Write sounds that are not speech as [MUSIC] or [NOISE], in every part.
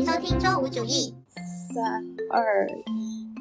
迎收听周五主义。三二，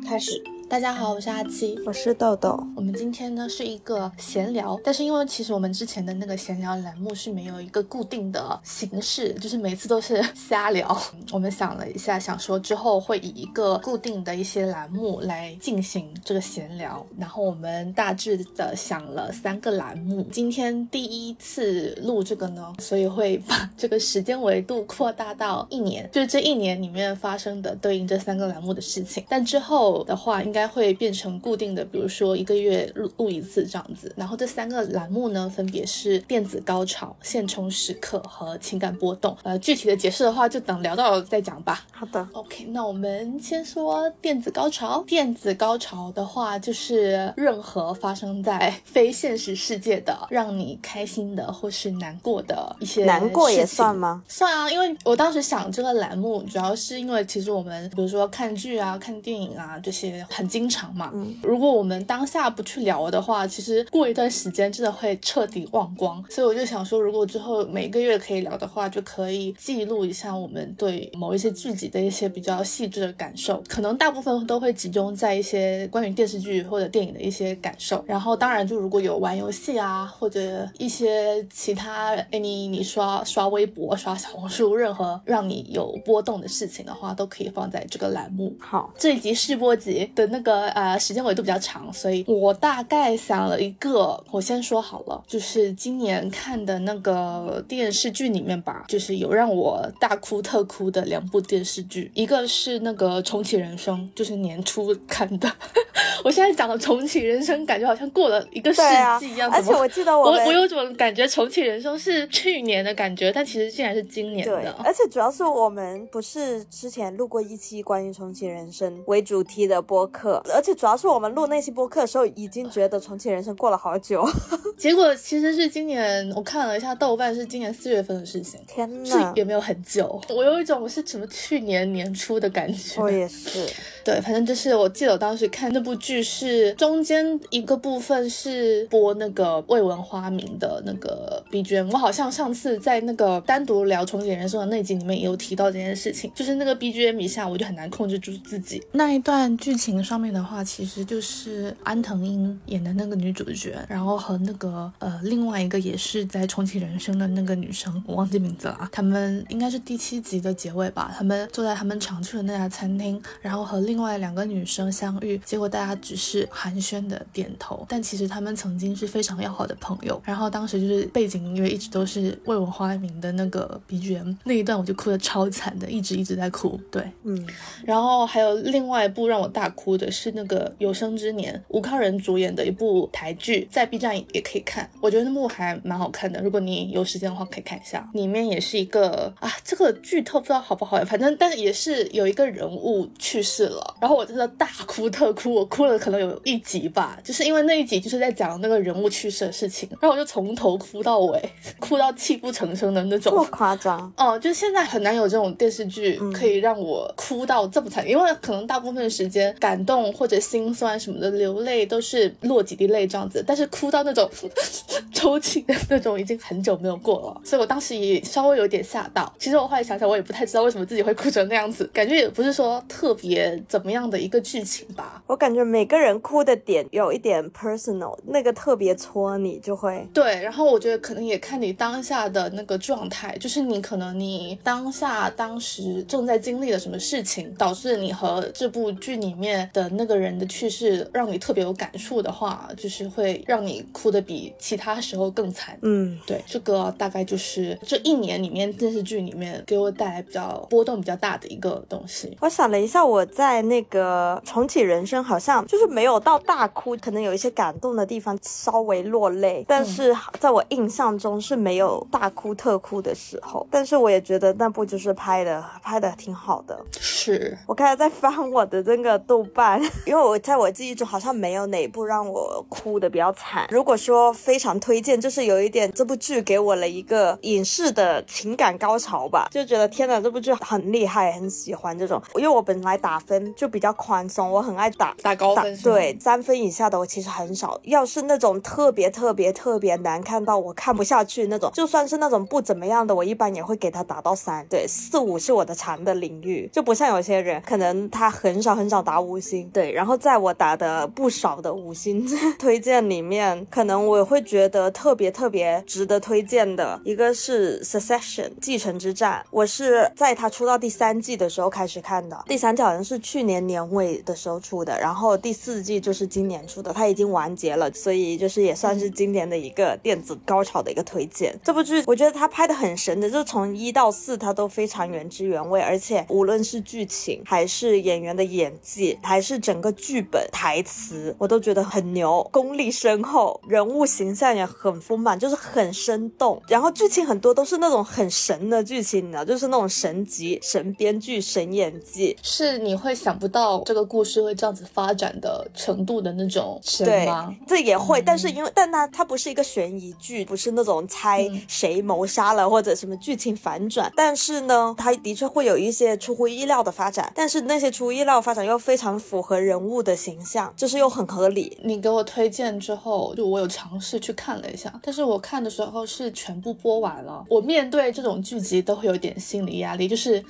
开始。大家好，我是阿七，我是豆豆。我们今天呢是一个闲聊，但是因为其实我们之前的那个闲聊栏目是没有一个固定的形式，就是每次都是 [LAUGHS] 瞎聊。我们想了一下，想说之后会以一个固定的一些栏目来进行这个闲聊。然后我们大致的想了三个栏目。今天第一次录这个呢，所以会把这个时间维度扩大到一年，就是这一年里面发生的对应这三个栏目的事情。但之后的话，应该。应该会变成固定的，比如说一个月录录一次这样子。然后这三个栏目呢，分别是电子高潮、现充时刻和情感波动。呃，具体的解释的话，就等聊到再讲吧。好的，OK，那我们先说电子高潮。电子高潮的话，就是任何发生在非现实世界的，让你开心的或是难过的一些难过也算吗？算啊，因为我当时想这个栏目，主要是因为其实我们比如说看剧啊、看电影啊这些很。经常嘛，如果我们当下不去聊的话，其实过一段时间真的会彻底忘光。所以我就想说，如果之后每个月可以聊的话，就可以记录一下我们对某一些剧集的一些比较细致的感受。可能大部分都会集中在一些关于电视剧或者电影的一些感受。然后当然，就如果有玩游戏啊，或者一些其他，哎，你你刷刷微博、刷小红书，任何让你有波动的事情的话，都可以放在这个栏目。好，这一集试播集的那。那个呃时间维度比较长，所以我大概想了一个，我先说好了，就是今年看的那个电视剧里面吧，就是有让我大哭特哭的两部电视剧，一个是那个重启人生，就是年初看的。[LAUGHS] 我现在讲的重启人生，感觉好像过了一个世纪一样。而且我记得我我有种感觉，重启人生是去年的感觉，但其实竟然是今年的。而且主要是我们不是之前录过一期关于重启人生为主题的播客。而且主要是我们录那期播客的时候，已经觉得重启人生过了好久，[LAUGHS] [LAUGHS] 结果其实是今年，我看了一下豆瓣，是今年四月份的事情。天呐，也没有很久。我有一种是什么去年年初的感觉。我也是。对，反正就是我记得我当时看那部剧是中间一个部分是播那个未闻花名的那个 BGM。我好像上次在那个单独聊重启人生的那集里面也有提到这件事情，就是那个 BGM 一下我就很难控制住自己。那一段剧情上。面的话，其实就是安藤英演的那个女主角，然后和那个呃另外一个也是在重启人生的那个女生，我忘记名字了。他们应该是第七集的结尾吧。他们坐在他们常去的那家餐厅，然后和另外两个女生相遇，结果大家只是寒暄的点头，但其实他们曾经是非常要好的朋友。然后当时就是背景音乐一直都是为我花名的那个 BGM，那一段我就哭的超惨的，一直一直在哭。对，嗯。然后还有另外一部让我大哭的。是那个有生之年吴康仁主演的一部台剧，在 B 站也可以看，我觉得那部还蛮好看的。如果你有时间的话，可以看一下。里面也是一个啊，这个剧透不知道好不好，反正但是也是有一个人物去世了，然后我真的大哭特哭，我哭了可能有一集吧，就是因为那一集就是在讲那个人物去世的事情，然后我就从头哭到尾，[LAUGHS] 哭到泣不成声的那种。这么夸张？哦，就现在很难有这种电视剧可以让我哭到这么惨，因为可能大部分时间感动。或者心酸什么的，流泪都是落几滴泪这样子，但是哭到那种 [LAUGHS] 抽泣的那种，已经很久没有过了。所以我当时也稍微有点吓到。其实我后来想想，我也不太知道为什么自己会哭成那样子，感觉也不是说特别怎么样的一个剧情吧。我感觉每个人哭的点有一点 personal，那个特别戳你就会对。然后我觉得可能也看你当下的那个状态，就是你可能你当下当时正在经历了什么事情，导致你和这部剧里面的。那个人的去世让你特别有感触的话，就是会让你哭的比其他时候更惨。嗯，对，这个大概就是这一年里面电视剧里面给我带来比较波动比较大的一个东西。我想了一下，我在那个重启人生好像就是没有到大哭，可能有一些感动的地方稍微落泪，但是在我印象中是没有大哭特哭的时候。但是我也觉得那部就是拍的拍的挺好的。是我刚才在翻我的这个豆瓣，[LAUGHS] 因为我在我记忆中好像没有哪部让我哭的比较惨。如果说非常推荐，就是有一点这部剧给我了一个影视的情感高潮吧，就觉得天哪，这部剧很厉害，很喜欢这种。因为我本来打分就比较宽松，我很爱打打高分，对三分以下的我其实很少。要是那种特别特别特别难看到我看不下去那种，就算是那种不怎么样的，我一般也会给他打到三。对，四五是我的长的领域，就不像有些人可能他很少很少打五星。对，然后在我打的不少的五星 [LAUGHS] 推荐里面，可能我会觉得特别特别值得推荐的一个是 Succession 继承之战，我是在它出到第三季的时候开始看的，第三季好像是去年年尾的时候出的，然后第四季就是今年出的，它已经完结了，所以就是也算是今年的一个电子高潮的一个推荐。这部剧我觉得它拍的很神的，就从一到四它都非常原汁原味，而且无论是剧情还是演员的演技，还是整个剧本台词，我都觉得很牛，功力深厚，人物形象也很丰满，就是很生动。然后剧情很多都是那种很神的剧情，你知道，就是那种神级、神编剧、神演技，是你会想不到这个故事会这样子发展的程度的那种神吗？这也会，但是因为但它它不是一个悬疑剧，不是那种猜谁谋杀了或者什么剧情反转，但是呢，它的确会有一些出乎意料的发展，但是那些出乎意料发展又非常符合人物的形象，就是又很合理。你给我推荐之后，就我有尝试去看了一下，但是我看的时候是全部播完了，我面对这种剧集都会有点心理压力，就是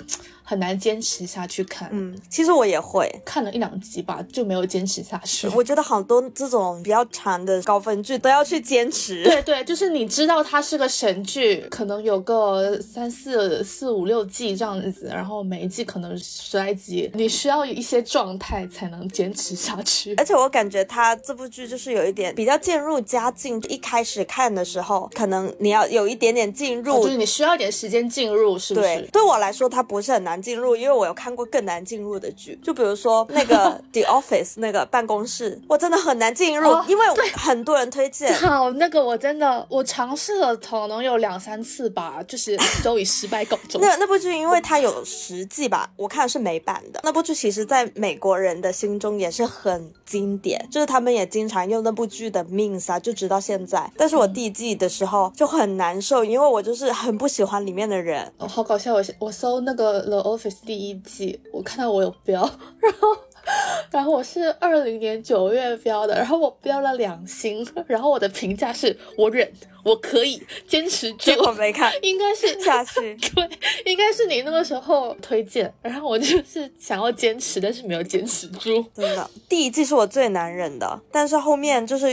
很难坚持下去看。嗯，其实我也会看了一两集吧，就没有坚持下去。我觉得好多这种比较长的高分剧都要去坚持。对对，就是你知道它是个神剧，可能有个三四四五六季这样子，然后每一季可能十来集，你需要一些状态才能坚持下去。而且我感觉它这部剧就是有一点比较渐入佳境，一开始看的时候，可能你要有一点点进入，就是你需要一点时间进入，是不是？对，对我来说它不是很难进入，因为我有看过更难进入的剧，就比如说那个 [LAUGHS] The Office 那个办公室，我真的很难进入，因为很多人推荐。好，[LAUGHS] 那个我真的我尝试了，可能有两三次吧，就是都以失败告终。那那部剧因为它有十季吧，我看的是美版的。那部剧其实在美国人的心中也是很经典，就是他们也经常用那部剧的 means 啊，就直到现在。但是我第一季的时候就很难受，因为我就是很不喜欢里面的人。哦，好搞笑！我我搜那个 The Office 第一季，我看到我有标，[LAUGHS] 然后。[LAUGHS] 然后我是二零年九月标的，然后我标了两星，然后我的评价是我忍，我可以坚持住。我没看，应该是下去，[LAUGHS] 对，应该是你那个时候推荐，然后我就是想要坚持，但是没有坚持住。[LAUGHS] 真的，第一季是我最难忍的，但是后面就是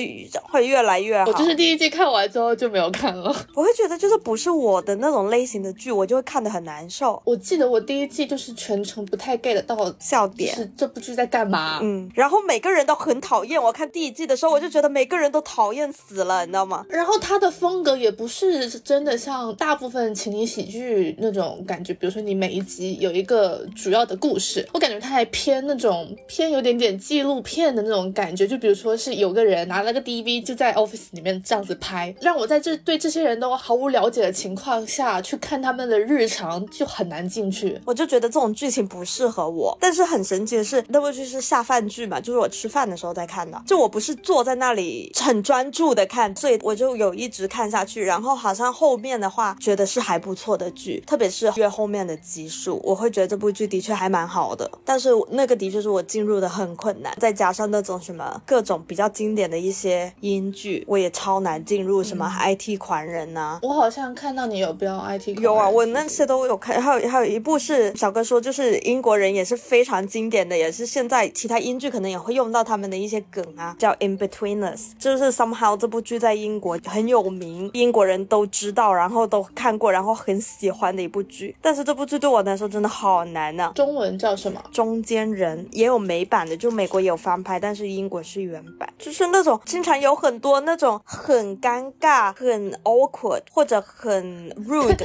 会越来越好。我就是第一季看完之后就没有看了，我会觉得就是不是我的那种类型的剧，我就会看得很难受。我记得我第一季就是全程不太 get 到笑点，是这部剧在干嘛？嗯，然后每个人都很讨厌。我看第一季的时候，我就觉得每个人都讨厌死了，你知道吗？然后他的风格也不是真的像大部分情景喜剧那种感觉，比如说你每一集有一个主要的故事，我感觉他还偏那种偏有点点纪录片的那种感觉。就比如说是有个人拿了个 DV 就在 office 里面这样子拍，让我在这对这些人都毫无了解的情况下去看他们的日常，就很难进去。我就觉得这种剧情不适合我。但是很神奇的是，那部剧是下饭剧嘛，就是我吃饭的时候在看的。就我不是坐在那里很专注的看，所以我就有一直看下去。然后好像后面的话，觉得是还不错的剧，特别是越后面的集数，我会觉得这部剧的确还蛮好的。但是那个的确是我进入的很困难，再加上那种什么各种比较经典的一些英剧，我也超难进入。什么 IT 狂人呐，我好像看到你有标 IT 有啊，我那些都有看。还有还有一部是小哥说，就是英国人也是非常经典的，也是现在其他英剧可能也会用到他们的一些梗啊，叫 In Between Us，就是 somehow 这部剧在英国很有名，英国人都知道，然后都看过，然后很喜欢的一部剧。但是这部剧对我来说真的好难呢。中文叫什么？中间人也有美版的，就美国也有翻拍，但是英国是原版，就是那种经常有很多那种很尴尬、很 awkward 或者很 rude。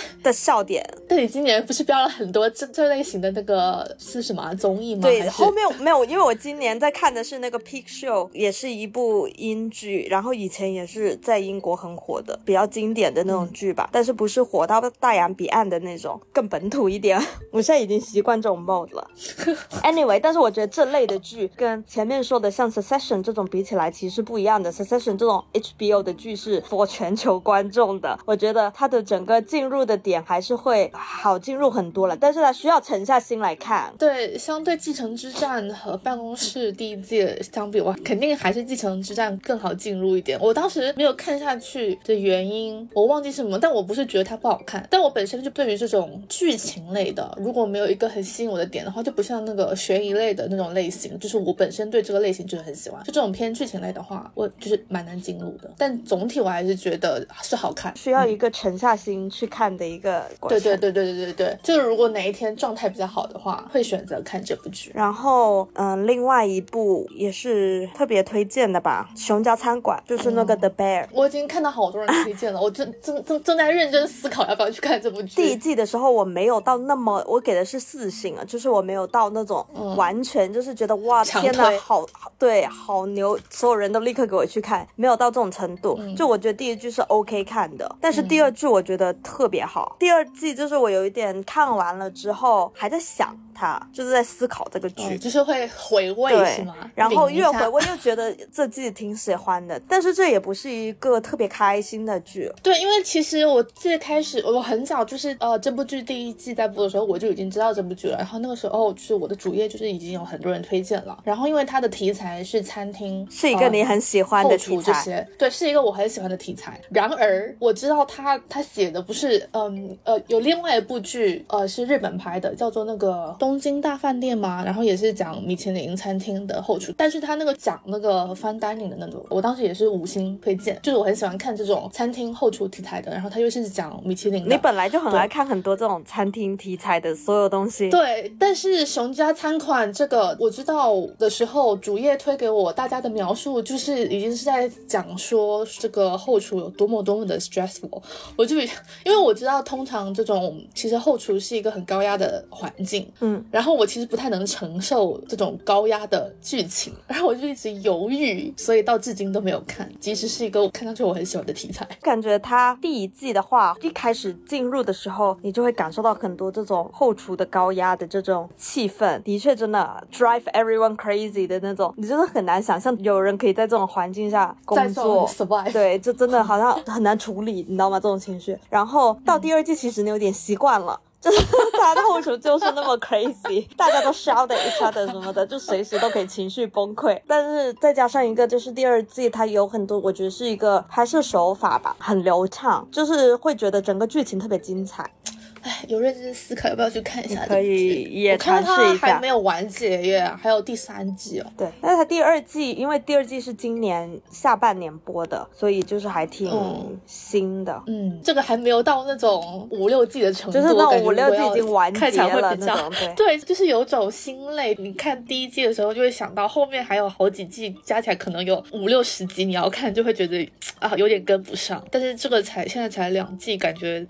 [LAUGHS] 的笑点。但你今年不是标了很多这这类型的那个是什么啊综艺吗？对，后面没有，因为我今年在看的是那个《Peak Show》，也是一部英剧，然后以前也是在英国很火的，比较经典的那种剧吧，但是不是火到大洋彼岸的那种，更本土一点。[LAUGHS] 我现在已经习惯这种 mode 了。[LAUGHS] Anyway，但是我觉得这类的剧跟前面说的像《Succession》这种比起来，其实不一样的。《Succession》这种 HBO 的剧是 for 全球观众的，我觉得它的整个进入的点还是会好进入很多了，但是它需要沉下心来看。对，相对《继承之战》和《办公室》第一季相比，我肯定还是《继承之战》更好进入一点。我当时没有看下去的原因，我忘记什么，但我不是觉得它不好看，但我本身就对于这种剧情类的，如果没有一个很吸引我的点的话，就不像那个悬疑类的那种类型，就是我本身对这个类型就是很喜欢。就这种偏剧情类的话，我就是蛮难进入的。但总体我还是觉得是好看。需要一个沉下心去看的一个过程。对对对对对对对，就是如果哪一天状态比较好的话，会选择看这部剧。然后，嗯，另外一部也是特别推荐的吧，《熊家餐馆》，就是那个嗯 The Bear。我已经看到好多人推荐了，我正正正正在认真思考要不要去看这部剧。第一季的时候我没有到那么，我给的是四星啊，就是我没有到那种完全就是觉得哇天呐，好好对，好牛，所有人都立刻给我去看，没有到这种程度。就我觉得第一季是 OK 看的，但是第二季我觉得特别好。第二季就是我有一点看完了之后还在想它，就是在思考这个剧。嗯，就是会回味对是吗？然后越回味又觉得这季挺喜欢的，但是这也不是一个特别开心的剧。对，因为其实我最开始我很早就是呃这部剧第一季在播的时候我就已经知道这部剧了，然后那个时候就是我的主页就是已经有很多人推荐了，然后因为它的题材是餐厅，是一个你呃很喜欢的题材，厨这些，对，是一个我很喜欢的题材。然而我知道他他写的不是，嗯呃，有另外一部剧，呃，是日本拍的，叫做那个《东京大饭店》嘛，然后也是讲米其林餐厅的后厨，但是他那个讲那个 fine dining 的那种，我当时也是五星推荐，就是我很喜欢看这种餐厅后厨题材的，然后他又是讲米其林的，你本来就很爱看很多这种餐厅题材的所有东西。对，但是熊家餐馆这个我知道的时候，主页推给我，大家的描述就是已经是在讲说这个后厨有多么多么的 stressful。我就因为我知道，通常这种其实后厨是一个很高压的环境，嗯，然后我其实不太能承受这种高压的剧情，[LAUGHS] 然后我就一直犹豫，所以到至今都没有看，即使是一个我看上去我很喜欢的题材。感觉它第一季的话，一开始进入的时候，你就会感受到很多这种后厨的高压的这种气氛，的确真的 drive everyone crazy 的那种，你真的很难想象有人可以在这种环境下工作。survive，对，就真的好像很难处理，你知道吗？这种情绪。然后到第二季，其实你有点习惯了。就是他的后厨就是那么 crazy，大家都 shout at each other 什么的，就随时都可以情绪崩溃。但是再加上一个，就是第二季它有很多，我觉得是一个拍摄手法吧，很流畅，就是会觉得整个剧情特别精彩。哎，有认真思考要不要去看一下可以也我看尝试一下它还没有完结耶，还有第三季哦。对，但是它第二季，因为第二季是今年下半年播的，所以就是还挺嗯新的。嗯，这个还没有到那种五六季的程度，就是那种五六季已经完看起来结了会比较那种对 [LAUGHS] 对，就是有种心累。你看第一季的时候，就会想到后面还有好几季，加起来可能有五六十集，你要看就会觉得啊有点跟不上。但是这个才现在才两季，感觉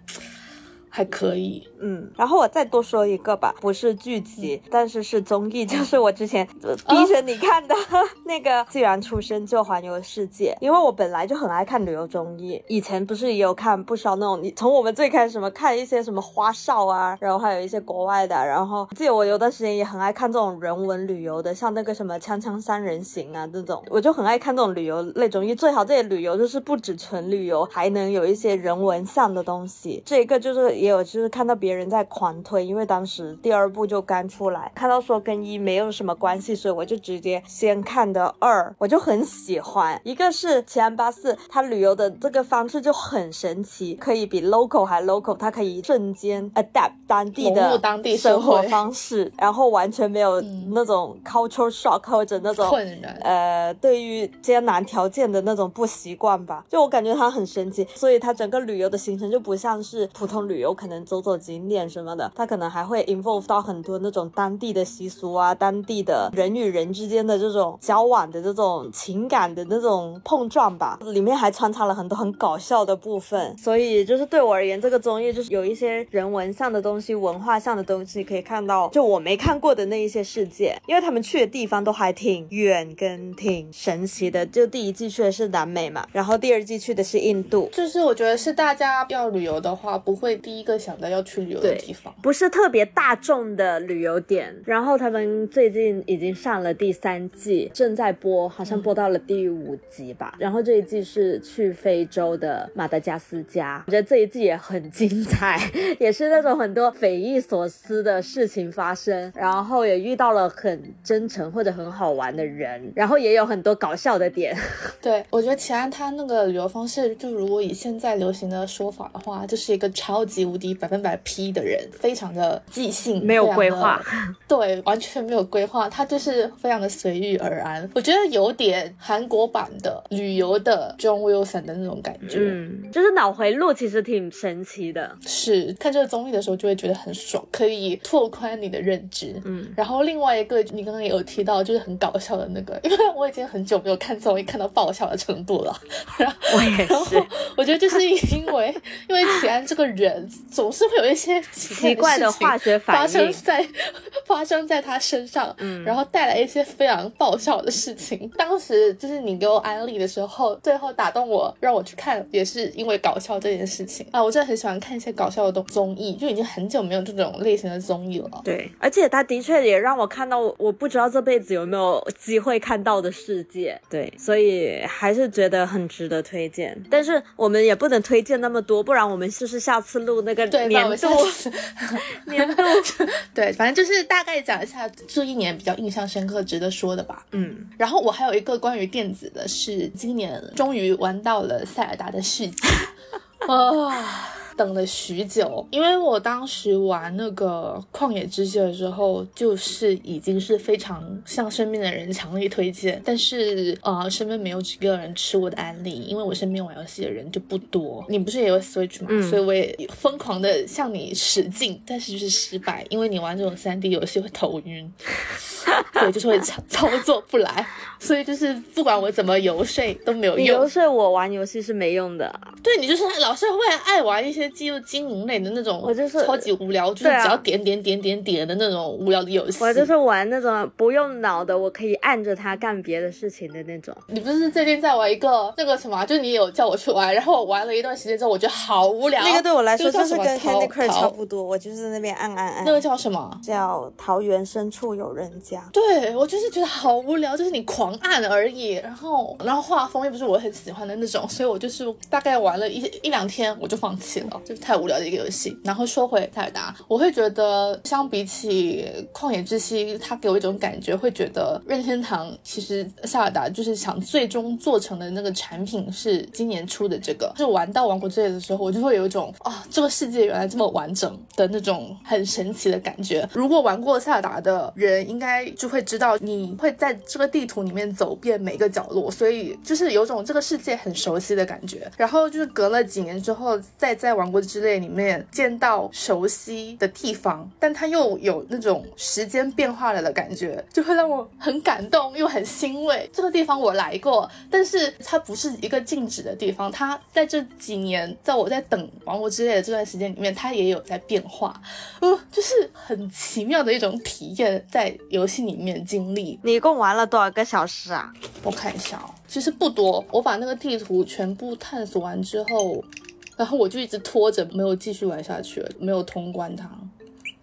还可以。嗯，然后我再多说一个吧，不是剧集，嗯。但是是综艺，[LAUGHS] 就是我之前呃逼着你看的、[LAUGHS] 那个《既然出生就环游世界》，因为我本来就很爱看旅游综艺，以前不是也有看不少那种，你从我们最开始什么看一些什么花少啊，然后还有一些国外的，然后记得我有段时间也很爱看这种人文旅游的，像那个什么《锵锵三人行》啊这种，我就很爱看这种旅游类综艺，最好这些旅游就是不止纯旅游，还能有一些人文向的东西。这一个就是也有就是看到别人在狂推，因为当时第二部就刚出来，看到说跟一没有什么关系，所以我就直接先看的二，我就很喜欢。一个是奇安八四，他旅游的这个方式就很神奇，可以比 local 还 local，它可以瞬间 adapt 当地的当地生活方式，然后完全没有嗯那种 cultural shock 或者那种困难呃，对于艰难条件的那种不习惯吧，就我感觉它很神奇，所以它整个旅游的行程就不像是普通旅游，可能走走景景点什么的，它可能还会 involve 到很多那种当地的习俗啊，当地的人与人之间的这种交往的这种情感的那种碰撞吧。里面还穿插了很多很搞笑的部分，所以就是对我而言，这个综艺就是有一些人文上的东西、文化上的东西可以看到，就我没看过的那一些世界，因为他们去的地方都还挺远跟挺神奇的。就第一季去的是南美嘛，然后第二季去的是印度，就是我觉得是大家要旅游的话，不会第一个想到要去旅游的地方。不是特别大众的旅游点。然后他们最近已经上了第三季，正在播，好像播到了第五集吧。然后这一季是去非洲的马达加斯加，我觉得这一季也很精彩，[LAUGHS] 也是那种很多匪夷所思的事情发生，然后也遇到了很真诚或者很好玩的人，然后也有很多搞笑的点。[LAUGHS] 对我觉得齐安他那个旅游方式，就如果以现在流行的说法的话，就是一个超级无敌百分百 P 的人，非常的即兴，没有规划，[LAUGHS] 对，完全没有规划，他就是非常的随遇而安。我觉得有点韩国版的旅游的 John Wilson 的那种感觉，嗯，就是脑回路其实挺神奇的。是看这个综艺的时候就会觉得很爽，可以拓宽你的认知。嗯，然后另外一个你刚刚也有提到，就是很搞笑的那个，因为我已经很久没有看综艺看到爆笑的程度了。然后我也是，我觉得就是因为因为齐安这个人总是会有一些奇怪的化学反应发生在发生在他身上，嗯，然后带来一些非常爆笑的事情。当时就是你给我安利的时候，最后打动我让我去看，也是因为搞笑这件事情啊。我真的很喜欢看一些搞笑的综综艺，就已经很久没有这种类型的综艺了。对，而且他的确也让我看到我不知道这辈子有没有机会看到的世界。对，所以还是觉得很值得推荐。但是我们也不能推荐那么多，不然我们就是下次录那个年度 [LAUGHS] 年度。[LAUGHS] 对，反正就是大概讲一下这一年比较印象深刻、值得说的吧。嗯，然后我还有一个关于电子的，是今年终于玩到了塞尔达的世界。[LAUGHS] 啊。等了许久，因为我当时玩那个旷野之息的时候，就是已经是非常向身边的人强力推荐，但是呃，身边没有几个人吃我的安利，因为我身边玩游戏的人就不多。你不是也有 Switch 吗？所以我也疯狂的向你使劲，但是就是失败，因为你玩这种三 D 游戏会头晕，[LAUGHS] 对，就是会操操作不来，所以就是不管我怎么游说都没有用。游说我玩游戏是没用的，对你就是老是会爱玩一些。记录经营类的那种，我就是超级无聊，就是只要点点点点点的那种无聊的游戏。我就是玩那种不用脑的，我可以按着它干别的事情的那种。你不是最近在玩一个那个什么？就你有叫我去玩，然后我玩了一段时间之后，我觉得好无聊。那个对我来说就是跟 Candy Crush 差不多，我就是在那边按按按。那个叫什么？叫桃源深处有人家。对我就是觉得好无聊，就是你狂按而已，然后然后画风又不是我很喜欢的那种，所以我就是大概玩了一一两天我就放弃了。就是太无聊的一个游戏。然后说回塞尔达，我会觉得相比起旷野之息，它给我一种感觉，会觉得任天堂其实塞尔达就是想最终做成的那个产品是今年出的这个。就玩到王国之泪的时候，我就会有一种啊，这个世界原来这么完整的那种很神奇的感觉。如果玩过塞尔达的人，应该就会知道你会在这个地图里面走遍每个角落，所以就是有种这个世界很熟悉的感觉。然后就是隔了几年之后，再在王国之泪。里面见到熟悉的地方，但它又有那种时间变化了的感觉，就会让我很感动又很欣慰。这个地方我来过，但是它不是一个静止的地方，它在这几年，在我在等王国之泪的这段时间里面，它也有在变化，嗯，就是很奇妙的一种体验，在游戏里面经历。你一共玩了多少个小时啊？我看一下哦，其实不多，我把那个地图全部探索完之后。然后我就一直拖着，没有继续玩下去，没有通关它。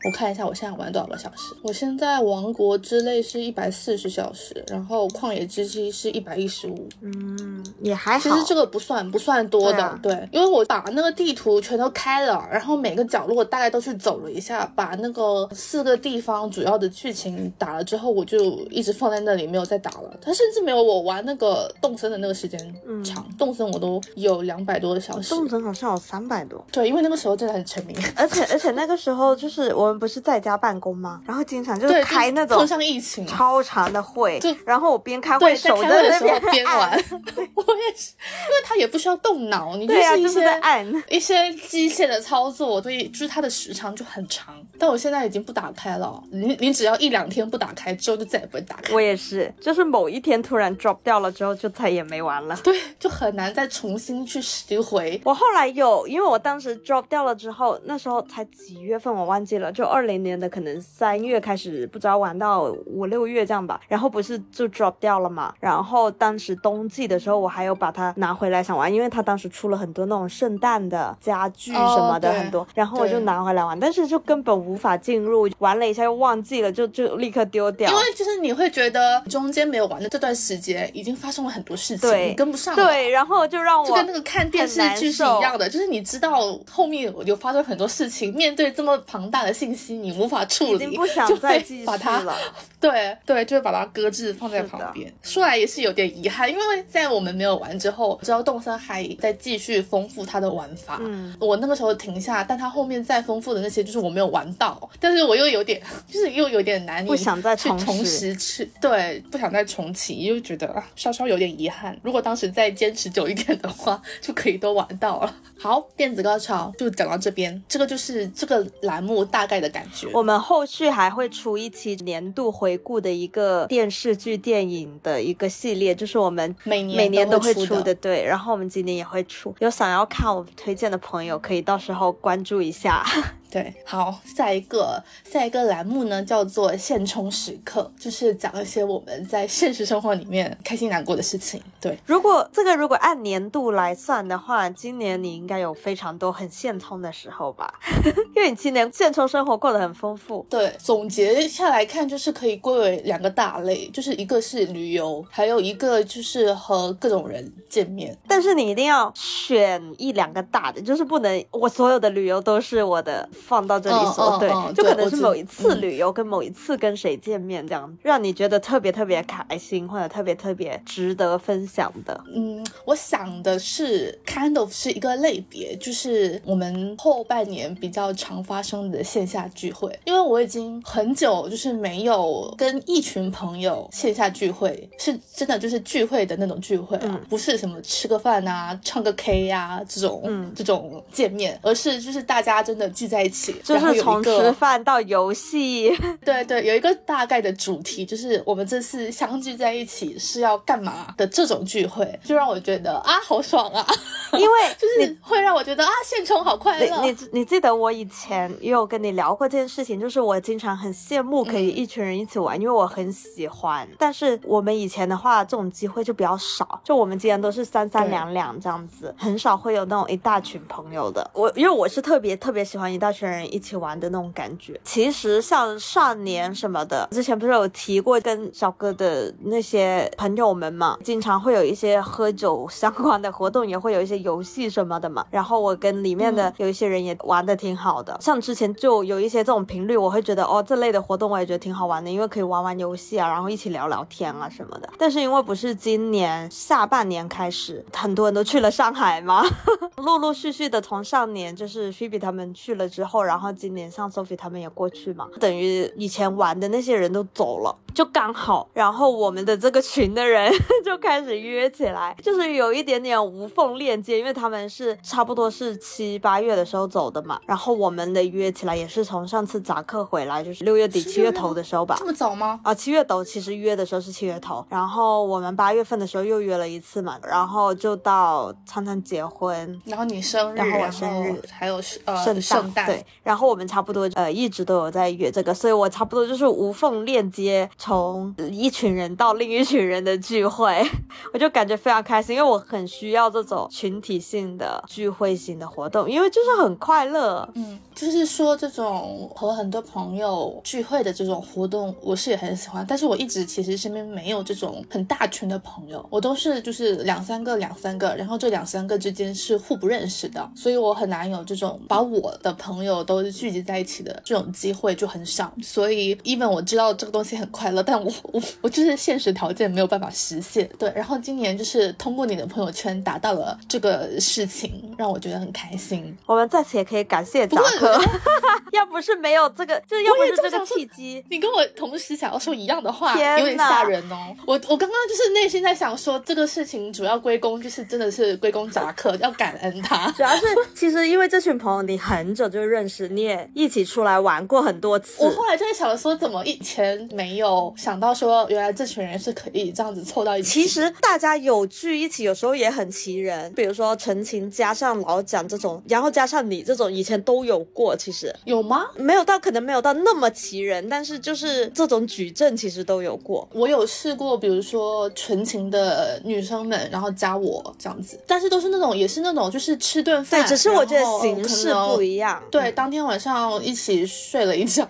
我看一下我现在玩多少个小时。我现在王国之泪是一百四十小时，然后旷野之息是一百一十五。嗯，也还好。其实这个不算不算多的，对，因为我把那个地图全都开了，然后每个角落大概都去走了一下，把那个四个地方主要的剧情打了之后，我就一直放在那里没有再打了。它甚至没有我玩那个动森的那个时间长，动森我都有两百多个小时。动森好像有三百多。对，因为那个时候真的很沉迷，而且而且那个时候就是我。们不是在家办公吗？然后经常就是，开那种碰上疫情，超长的会就，然后我边开，会手在的在那边时候边玩按，[LAUGHS] 我也是，因为它也不需要动脑，你对啊，一就是些在按。一些机械的操作，所以，就是它的时长就很长。但我现在已经不打开了，你你只要一两天不打开，之后就再也不会打开。我也是，就是某一天突然 drop 掉了之后，就再也没玩了。对，就很难再重新去拾回。我后来有，因为我当时 drop 掉了之后，那时候才几月份我忘记了，就二零年的可能三月开始，不知道玩到五六月这样吧。然后不是就 drop 掉了嘛？然后当时冬季的时候，我还有把它拿回来想玩，因为它当时出了很多那种圣诞的家具什么的、很多，然后我就拿回来玩，但是就根本无法进入，玩了一下又忘记了，就就立刻丢掉因。为就是你会觉得中间没有玩的这段时间，已经发生了很多事情，对你跟不上了。对，然后就让我就跟那个看电视剧是一样的，就是你知道后面有发生很多事情，面对这么庞大的信息，你无法处理，不想就再继续把它了。[LAUGHS] 对对，就会把它搁置放在旁边。说来也是有点遗憾，因为在我们没有玩之后，知道动森还在继续丰富它的玩法。嗯，我那个时候停下，但它后面再丰富的那些，就是我没有玩到，但是我又有点，就是又有点难以不想再去重重拾拾去，对，不想再重启，又觉得啊，稍稍有点遗憾。如果当时再坚持久一点的话，就可以都玩到了。好，电子高潮就讲到这边，这个就是这个栏目大概的感觉。我们后续还会出一期年度回顾的一个电视剧、电影的一个系列，就是我们每年每年都会出的，对。然后我们今年也会出，有想要看我们推荐的朋友，可以到时候关注一下。对，好，下一个下一个栏目呢叫做现充时刻，就是讲一些我们在现实生活里面开心难过的事情。对，如果这个如果按年度来算的话，今年你应该有非常多很现充的时候吧？[LAUGHS] 因为你今年现充生活过得很丰富。对，总结下来看，就是可以归为两个大类，就是一个是旅游，还有一个就是和各种人见面。但是你一定要选一两个大的，就是不能我所有的旅游都是我的放到这里说，对，就可能是某一次嗯旅游跟某一次跟谁见面这样，让你觉得特别特别开心或者特别特别值得分享的。嗯，我想的是，kind of 是一个类别，就是我们后半年比较常发生的线下聚会。因为我已经很久就是没有跟一群朋友线下聚会，是真的就是聚会的那种聚会啊，嗯不是什么吃个饭啊、唱个 K 呀、这种、嗯这种见面，而是就是大家真的聚在一起，[LAUGHS] 就是从吃饭到游戏，[LAUGHS] 对对，有一个大概的主题，就是我们这次相聚在一起是要干嘛的这种聚会，就让我觉得啊，好爽啊！因为 [LAUGHS] 就是会让我觉得啊，现充好快乐。你你你记得我以前也有跟你聊过这件事情，就是我经常很羡慕可以嗯一群人一起玩，因为我很喜欢。但是我们以前的话，这种机会就比较少，就我们今天都是三三两两这样子，很少会有那种一大群朋友的。我因为我是特别特别喜欢一大群人一起玩的那种感觉。其实像上年什么的，之前不是有提过跟小哥的那些朋友们嘛，经常会有一些喝酒相关的活动，也会有一些游戏什么的嘛。然后我跟里面的有一些人也玩的挺好的，像之前就有一些这种频率，我会觉得哦这类的活动我也觉得挺好玩的，因为可以玩玩游戏啊，然后一起聊聊天啊什么的。但是因为不是今年下半年开始，很多人都去了上海嘛，[LAUGHS] 陆陆续续的从上年就是菲比他们去了之后，然后今年像 Sophie 他们也过去嘛，等于以前玩的那些人都走了，就刚好，然后我们的这个群的人 [LAUGHS] 就开始约起来，就是有一点点无缝链接，因为他们是差不多是七八月的时候走的嘛，然后我们的约起来也是从上次扎克回来，就是六月底是七月头的时候吧这，么早吗？啊，七月头其实约的时候是七月头，然后我们八月份的时候又约了一次嘛，然后就到灿灿结婚，然后你生日，然后我生日还有呃圣诞圣诞，然后我们差不多呃一直都有在约这个，所以我差不多就是无缝链接，从一群人到另一群人的聚会，[LAUGHS] 我就感觉非常开心，因为我很需要这种群体性的聚会型的活动，因为就是很快乐。嗯，就是说这种和很多朋友聚会的这种活动，我是也很喜欢。但是我一直其实身边没有这种很大群的朋友，我都是就是两三个两三个，然后这两三个之间是互不认识的，所以我很难有这种把我的朋友都是聚集在一起的这种机会就很少。所以，even 我知道这个东西很快乐，但我 [LAUGHS] 我我就是现实条件没有办法实现。对，然后今年就是通过你的朋友圈达到了这个事情，让我觉得很开心。我们在此也可以感谢扎克，[LAUGHS] 要不是没有这个，就是要不是这个契机，你跟我同时想要说一样的话，天有点吓人哦。我我刚刚就是内心在想说，这个事情主要归功就是真的是归功扎克，要感恩他。主要是其实因为这群朋友你很久就认识，你也一起出来玩过很多次我。后来就在想说，怎么以前没有想到说，原来这群人是可以这样子凑到一起。其实大家有聚一起，有时候也很奇人，比如说陈情加上老蒋这种，然后加上你这种，以前都有过。其实有吗？没有到，可能没有到那么奇人，但是就是这种矩阵其实都有过。我有试过，比如说纯情的女生们，然后加我这样子，但是都是那种，也是那种，就是吃顿饭，对，只是我觉得形式不一样。对，当天晚上一起睡了一觉，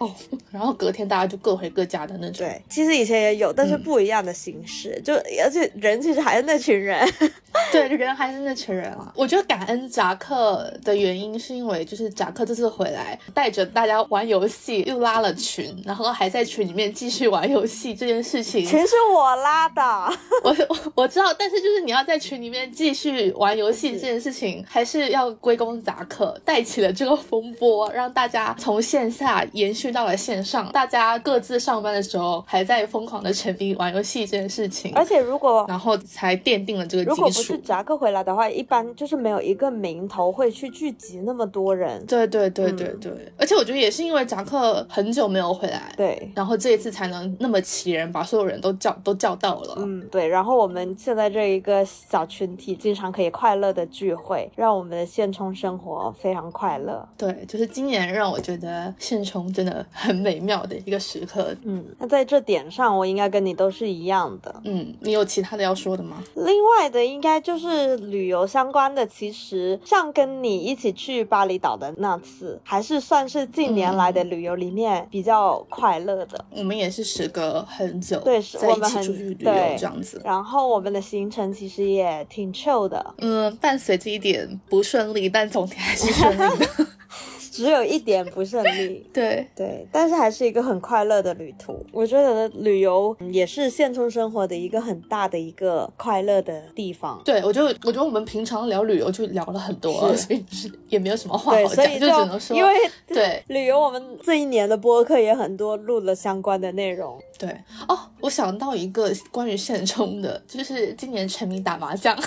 然后隔天大家就各回各家的那种。对，其实以前也有，但是不一样的形式，就而且人其实还是那群人。[LAUGHS] 对，人还是那群人啊。我觉得感恩扎克的原因是因为，就是扎克这次回来，带着大家玩游戏，又拉了群，然后还在群里面继续玩游戏这件事情，群是我拉的，我我我知道，但是就是你要在群里面继续玩游戏这件事情，还是要归功扎克带起了这个风波，让大家从线下延续到了线上，大家各自上班的时候还在疯狂的沉迷玩游戏这件事情，而且如果然后才奠定了这个如果不。是扎克回来的话，一般就是没有一个名头会去聚集那么多人。对对对对嗯对，而且我觉得也是因为扎克很久没有回来，对，然后这一次才能那么齐人，把所有人都叫都叫到了。嗯，对。然后我们现在这一个小群体，经常可以快乐的聚会，让我们的现充生活非常快乐。对，就是今年让我觉得现充真的很美妙的一个时刻。嗯，那在这点上，我应该跟你都是一样的。嗯，你有其他的要说的吗？另外的应该就是旅游相关的，其实像跟你一起去巴厘岛的那次，还是算是近年来的旅游里面比较快乐的。我们也是时隔很久，对是在一起我们很出去旅游对这样子。然后我们的行程其实也挺 chill 的，嗯，伴随着一点不顺利，但总体还是顺利的。[LAUGHS] 只有一点不顺利。[LAUGHS] 对，对，但是还是一个很快乐的旅途。我觉得旅游也是现充生活的一个很大的一个快乐的地方。对我就我觉得我们平常聊旅游就聊了很多，所以就是也没有什么话对，好讲，所以就只能说因为对旅游，我们这一年的播客也很多录了相关的内容。对哦，我想到一个关于现充的，就是今年沉迷打麻将，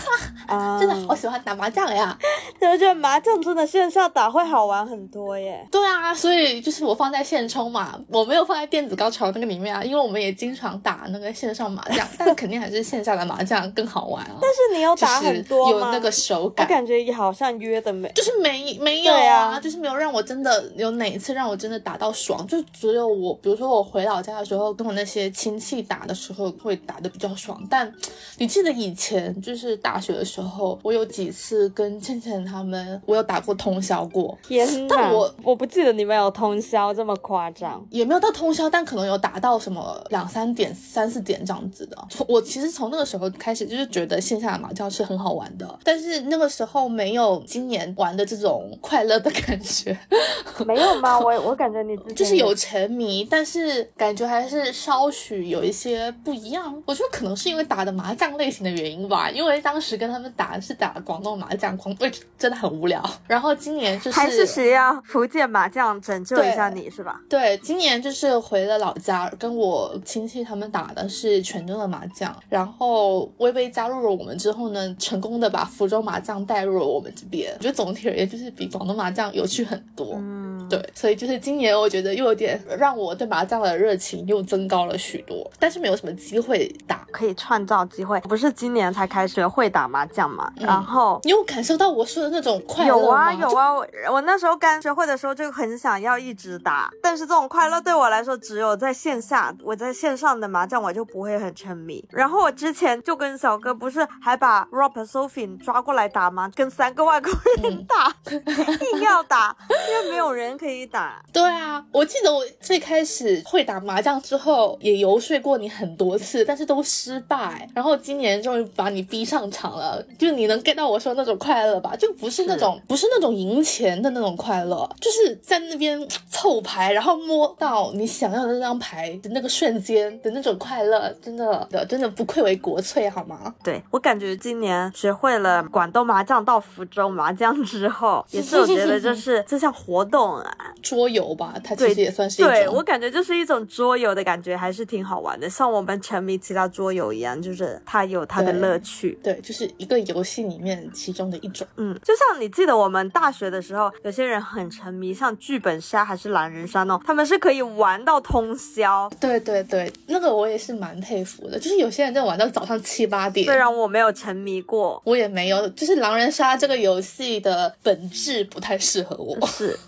啊，[LAUGHS] 真的好喜欢打麻将呀。[LAUGHS] 我觉得麻将真的线下打会好玩很多耶。对啊，所以就是我放在现充嘛，我没有放在电子高潮那个里面啊，因为我们也经常打那个线上麻将，但肯定还是线下的麻将更好玩啊。但是你有打很多吗？有那个手感我感。觉也好像约的没。就是没没有对啊，啊就是没有让我真的有哪一次让我真的打到爽，就只有我，比如说我回老家的时候，跟我那些亲戚打的时候会打的比较爽。但你记得以前就是大学的时候，我有几次跟倩倩他们，我有打过通宵过，天哪！但我我不记得你们有通宵这么夸张。也没有到通宵，但可能有打到什么两三点、三四点这样子的。从我其实从那个时候开始，就是觉得线下的麻将是很好玩的，但是那个时候没有今年玩的这种快乐的感觉，[LAUGHS] 没有吗？[LAUGHS] 我我感觉你就是有沉迷，但是感觉还是稍许有一些不一样。我觉得可能是因为打的麻将类型的原因吧，因为当时跟他们打是打广东麻将，广对真的很无聊。然后今年就是还是需要福建麻将拯救一下你是吧？对，今年就是回了老家，跟我亲戚他们打的是泉州的麻将，然后微微加入了我们之后呢，成功的把福州麻将带入了我们这边。我觉得总体而言就是比广东麻将有趣很多。嗯，对，所以就是今年我觉得又有点让我对麻将的热情又增高了许多，但是没有什么机会打。可以创造机会，不是今年才开始会打麻将嘛？嗯然后。你有感受到我说的那种快乐吗？有啊有啊，我我那时候刚学会的时候就很想要一直打，但是这种快乐对我来说只有在线下，我在线上的麻将我就不会很沉迷。然后我之前就跟小哥不是还把 Rob Sophie 抓过来打吗？跟三个外国人嗯打，[LAUGHS] 硬要打，因为没有人可以打。对啊，我记得我最开始会打麻将之后，也游说过你很多次，但是都失败。然后今年终于把你逼上场了，就你能 get 到我说那种快乐吧？就不是那种不是那种赢钱的那种快乐，的，就是在那边凑牌，然后摸到你想要的那张牌的那个瞬间的那种快乐，真的的真的不愧为国粹，好吗？对我感觉今年学会了广东麻将到福州麻将之后，也是我觉得就是 [LAUGHS] 这项活动啊，桌游吧，它其实也算是一种。对我感觉就是一种桌游的感觉，还是挺好玩的，像我们沉迷其他桌游一样，就是它有它的乐趣。对，就是一个游戏里面其中的一种。嗯，就像你记得我们大学的时候，有些人很沉迷，像剧本杀还是狼人杀那种，他们是可以玩到通宵。对对对，那个我也是蛮佩服的，就是有些人在玩到早上七八点。虽然我没有沉迷过，我也没有，就是狼人杀这个游戏的本质不太适合我。是，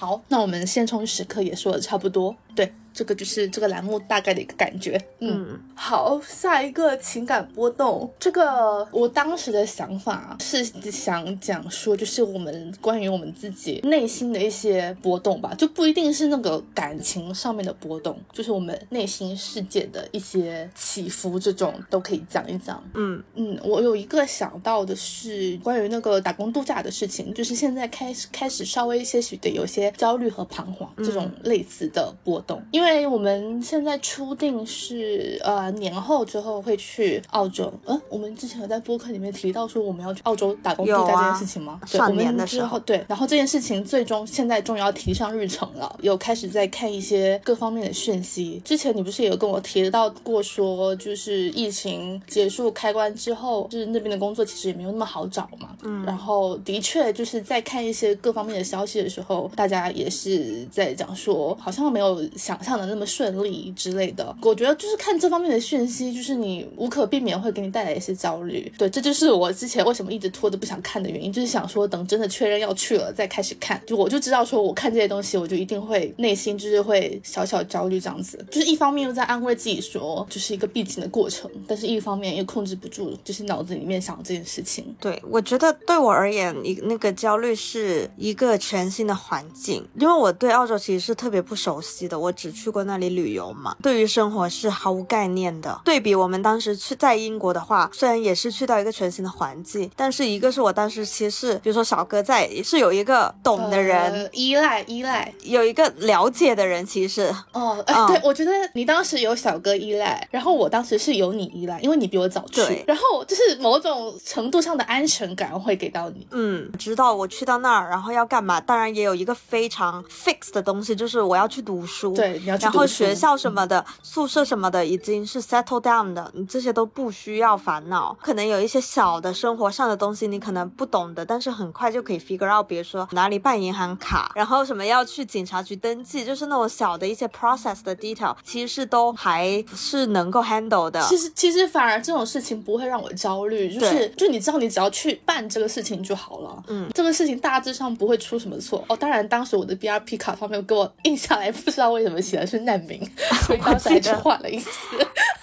好，那我们现充时刻也说的差不多，对。这个就是这个栏目大概的一个感觉，嗯，好，下一个情感波动，这个我当时的想法是想讲说，就是我们关于我们自己内心的一些波动吧，就不一定是那个感情上面的波动，就是我们内心世界的一些起伏，这种都可以讲一讲。嗯。嗯，我有一个想到的是关于那个打工度假的事情，就是现在开始开始稍微些许的有些焦虑和彷徨这种类似的波动，因为。我们现在初定是呃年后之后会去澳洲，嗯，我们之前有在播客里面提到说我们要去澳洲打工度假这件事情吗？对，上年的时候，对，然后这件事情最终现在终于要提上日程了，有开始在看一些各方面的讯息。之前你不是也有跟我提到过说，就是疫情结束开关之后，就是那边的工作其实也没有那么好找嘛。嗯，然后的确就是在看一些各方面的消息的时候，大家也是在讲说，好像没有想象的。那么顺利之类的，我觉得就是看这方面的讯息，就是你无可避免会给你带来一些焦虑。对，这就是我之前为什么一直拖着不想看的原因，就是想说等真的确认要去了再开始看。就我就知道说，我看这些东西，我就一定会内心就是会小小焦虑这样子。就是一方面又在安慰自己说，就是一个必经的过程，但是一方面又控制不住，就是脑子里面想这件事情。对，我觉得对我而言，一那个焦虑是一个全新的环境，因为我对澳洲其实是特别不熟悉的，我只去。过那里旅游嘛？对于生活是毫无概念的。对比我们当时去在英国的话，虽然也是去到一个全新的环境，但是一个是我当时其实，比如说小哥在，是有一个懂的人，依赖依赖，有一个了解的人，其实哦，[LAUGHS] 对，我觉得你当时有小哥依赖，然后我当时是有你依赖，因为你比我早去，然后就是某种程度上的安全感会给到你。嗯，知道我去到那儿，然后要干嘛？当然也有一个非常 fix 的东西，就是我要去读书。对。然后学校什么的，宿舍什么的已经是 settle down 的，你这些都不需要烦恼。可能有一些小的生活上的东西你可能不懂的，但是很快就可以 figure out。比如说哪里办银行卡，然后什么要去警察局登记，就是那种小的一些 process 的 detail，其实都还是能够 handle 的。其实其实反而这种事情不会让我焦虑，就是就你知道你只要去办这个事情就好了。嗯，这个事情大致上不会出什么错。哦，当然当时我的 BRP 卡上面给我印下来，不知道为什么写的。是难民，[LAUGHS] 所以当时还去换了一次。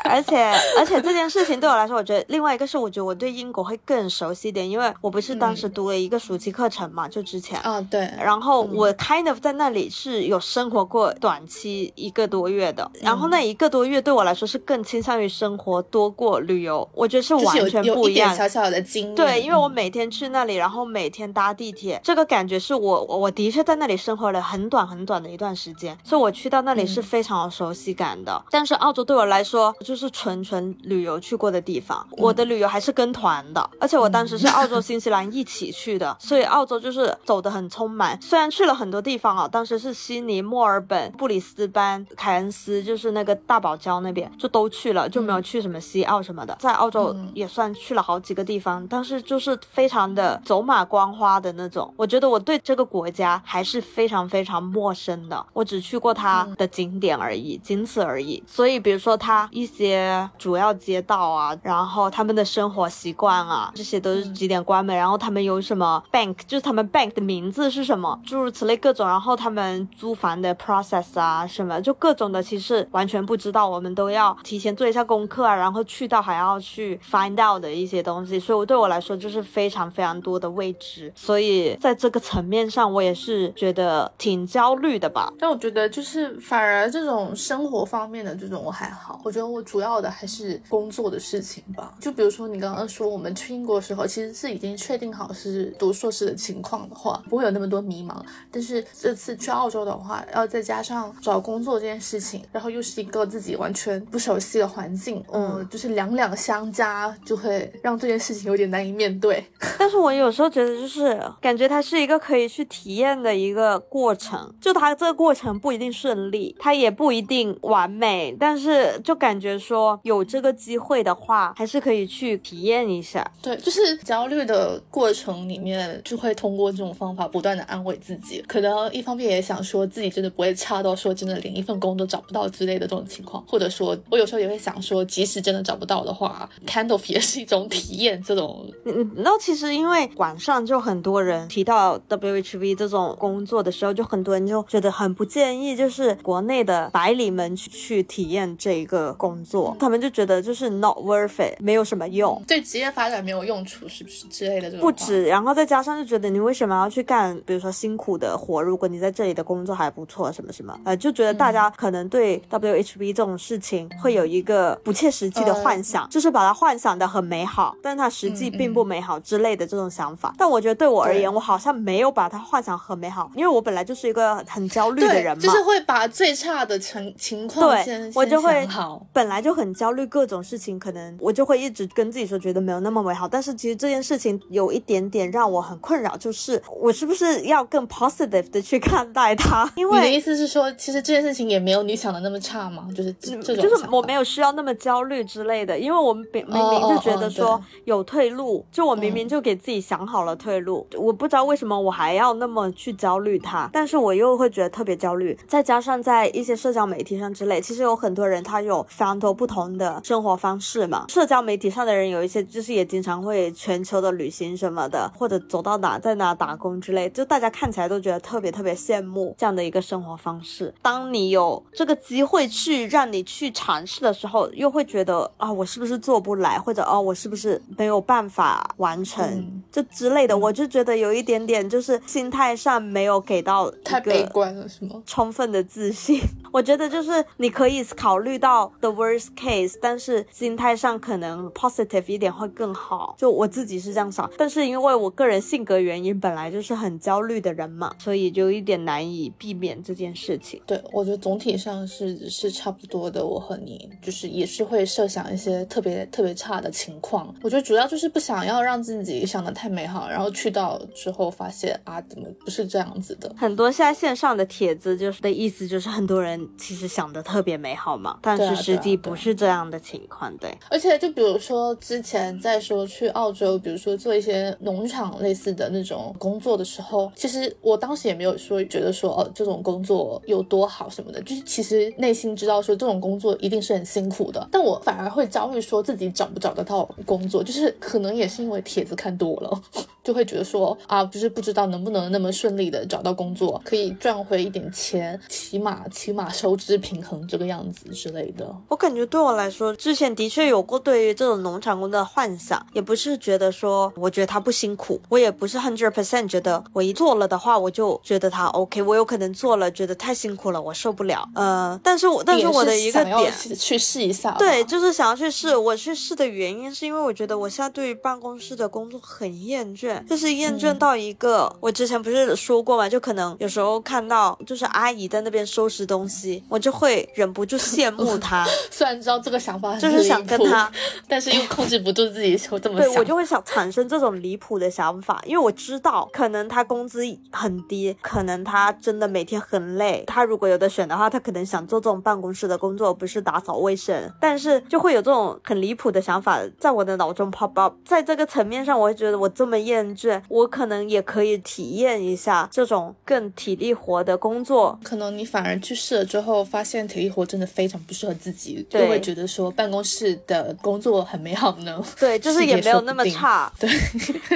而且而且这件事情对我来说，我觉得另外一个是，我觉得我对英国会更熟悉一点，因为我不是当时读了一个暑期课程嘛，就之前啊对。然后我 kind of 在那里是有生活过短期一个多月的，然后那一个多月对我来说是更倾向于生活多过旅游，我觉得是完全不一样。小小的经历。对，因为我每天去那里，然后每天搭地铁，这个感觉是我我的确在那里生活了很短很短的一段时间，所以我去到那里是。非常有熟悉感的，但是澳洲对我来说就是纯纯旅游去过的地方。我的旅游还是跟团的，而且我当时是澳洲、新西兰一起去的，所以澳洲就是走的很匆忙。虽然去了很多地方啊，当时是悉尼、墨尔本、布里斯班、凯恩斯，就是那个大堡礁那边就都去了，就没有去什么西澳什么的。在澳洲也算去了好几个地方，但是就是非常的走马观花的那种。我觉得我对这个国家还是非常非常陌生的，我只去过它的景。景点而已，仅此而已。所以，比如说它一些些主要街道啊，然后他们的生活习惯啊，这些都是几点关门。然后他们有什么 bank，就是他们 bank 的名字是什么，诸如此类各种。然后他们租房的 process 啊，什么就各种的，其实完全不知道。我们都要提前做一下功课啊，然后去到还要去 find out 的一些东西。所以，我对我来说就是非常非常多的未知。所以，在这个层面上，我也是觉得挺焦虑的吧。但我觉得就是反。而这种生活方面的这种我还好，我觉得我主主要的还是工作的事情吧。就比如说你刚刚说我们去英国的时候，其实是已经确定好是读硕士的情况的话，不会有那么多迷茫。但是这次去澳洲的话，要再加上找工作这件事情，然后又是一个自己完全不熟悉的环境，嗯，就是两两相加，就会让这件事情有点难以面对。[LAUGHS] 但是我有时候觉得，就是感觉它是一个可以去体验的一个过程，就它这个过程不一定顺利，它也不一定完美，但是就感觉说有这个机会的话，还是可以去体验一下。对，就是焦虑的过程里面，就会通过这种方法不断的安慰自己，可能一方面也想说自己真的不会差到说真的连一份工都找不到之类的这种情况，或者说我有时候也会想说，即使真的找不到的话，Candle 也是一种体验。这种，嗯，那其实因为网上就很多人提到 WHV 这种工作的时候，就很多人就觉得很不建议，就是国内的白领们去去体验这一个工作，他们就觉得就是 not worth it，没有什么用，对职业发展没有用处，是不是之类的这种？不止，然后再加上就觉得你为什么要去干，比如说辛苦的活，如果你在这里的工作还不错，什么什么，呃，就觉得大家可能对 WHB 这种事情会有一个不切实际的幻想，就是把它幻想的很美好，但它实际并不美好之类的这种想法。但我觉得对我而言，我好像没有把它幻想很美好，因为我本来就是一个很焦虑的人嘛，就是会把最差的成情况先我就会好，本来就很焦虑，各种事情可能我就会一直跟自己说，觉得没有那么美好。但是其实这件事情有一点点让我很困扰，就是我是不是要更 positive 的去看待它？因为你的意思是说，其实这件事情也没有你想的那么差吗？就是这种，就是我没有需要那么焦虑之类的，因为我们明明明就觉得说有退路，就我明明就给自己想好了退路，我不知道为什么我还要那么去焦虑它，但是我又会觉得特别焦虑。再加上在一些社交媒体上之类，其实有很多人他有非常多不同的生活方式嘛。社交媒体上的人有一些就是也经常会全球的旅行什么的，或者走到哪在哪打工之类，就大家看起来都觉得特别特别羡慕这样的一个生活方式。当你有这个机会去让你去尝试的时候，又会觉得啊，我是不是做不来，或者哦，我是不是没有办法完成这之类的，我就觉得有一点点就是心态上没有给到太悲观了，是吗？充分的自信，[LAUGHS] 我觉得就是你可以考虑到 the worst case，但是心态上可能 positive 一点会更好。就我自己是这样想，但是因为我个人性格原因，本来就是很焦虑的人嘛，所以就一点难以避免这件事情。对，我觉得总体上是是差不多的。我和你就是也是会设想一些特别特别差的情况。我觉得主要就是不想要让自己想的太美好，然后去到之后发现啊，怎么不是这样子的？很多现在线上的帖子就是的意思，就是很多人其实想的特别美好嘛，但是实际不是这样的情况。对，而且就比如说之前在说去澳洲，比如说做一些农场类似的那种工作的时候，其实我当时也没有说觉得说哦这种工作有多好什么的，就是其实内心知道说这种工作一定是很辛苦的，但我反而会焦虑说自己找不找得到工作，就是可能也是因为帖子看多了，就会觉得说啊，就是不知道能不能那么顺利的找到工作，可以赚回一点钱，起码起码收支平衡这个样子之类的。我感觉对我来说，之前的确有过对于这种农场工的幻想，也不是觉得说我觉得他不辛苦，我也不是 hundred percent 觉得我一做了的话，我就觉得他 OK，我有可能做了觉得太辛苦了，我受不了。呃，但是我但是我的一个点去试一下，对，就是想要去试。我去试的原因是因为我觉得我现在对于办公室的工作很厌倦，就是厌倦到一个，我之前不是说过嘛，就可能有时候看到就是阿姨在那边收拾东西，我就会忍不住羡慕 [LAUGHS] 她。虽然知道这个想法就是想跟她，[LAUGHS] 但是又控制不住自己就这么想。对我就会想产生这种离谱的想法，因为我知道可能她工资很低，可能她真的每天很累。她如果有的选的话，她可能想做这种办公室的工作，不是打扫卫生。但是就会有这种很离谱的想法在我的脑中 pop up。在这个层面上，我会觉得我这么厌倦，我可能也可以体验一下这种更体力活的工作。可能你反而去试了之后，发现体力活真的非常不适合自己，就会觉得说办公室的工作很美好呢。对，就是 [LAUGHS] 也没有那么差。对，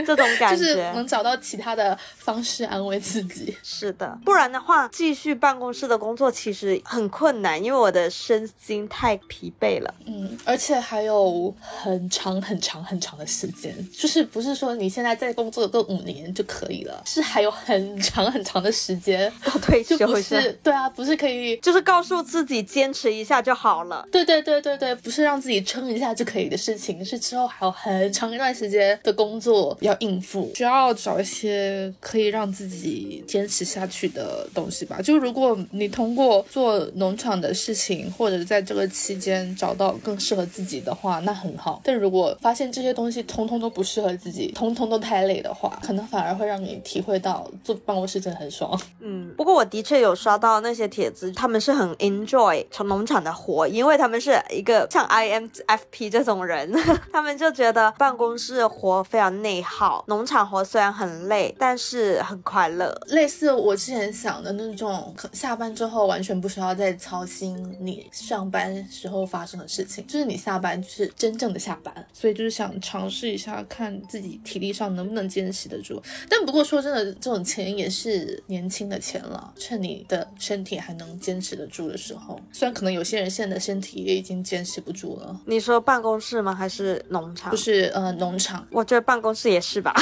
这种 [LAUGHS] 感觉就是能找到其他的方式安慰自己。是的，不然的话，继续办公室的工作其实很困难，因为我的身心太疲惫了。嗯，而且还有很长很长很长的时间，就是不是说你现在在工作个五年就可以了，是还有很长很长的时间到退休就不是是对啊，不是可以。就是告诉自己坚持一下就好了。对对对对对，不是让自己撑一下就可以的事情，是之后还有很长一段时间的工作要应付，需要找一些可以让自己坚持下去的东西吧。就如果你通过做农场的事情，或者在这个期间找到更适合自己的话，那很好。但如果发现这些东西通通都不适合自己，通通都太累的话，可能反而会让你体会到坐办公室真的很爽。嗯，[LAUGHS] 不过我的确有刷到那些帖子，他们是很 enjoy 从农场的活，因为他们是一个像 INFP 这种人，[LAUGHS] 他们就觉得办公室活非常内耗，农场活虽然很累，但是很快乐。类似我之前想的那种，下班之后完全不需要再操心你上班时候发生的事情，就是你下班就是真正的下班，所以就是想尝试一下，看自己体力上能不能坚持得住。但不过说真的，这种钱也是年轻的钱了，趁你的身体还能坚持得住的时候，虽然可能有些人现在的身体也已经坚持不住了，你说办公室吗？还是农场？不是呃农场我觉得办公室也是吧。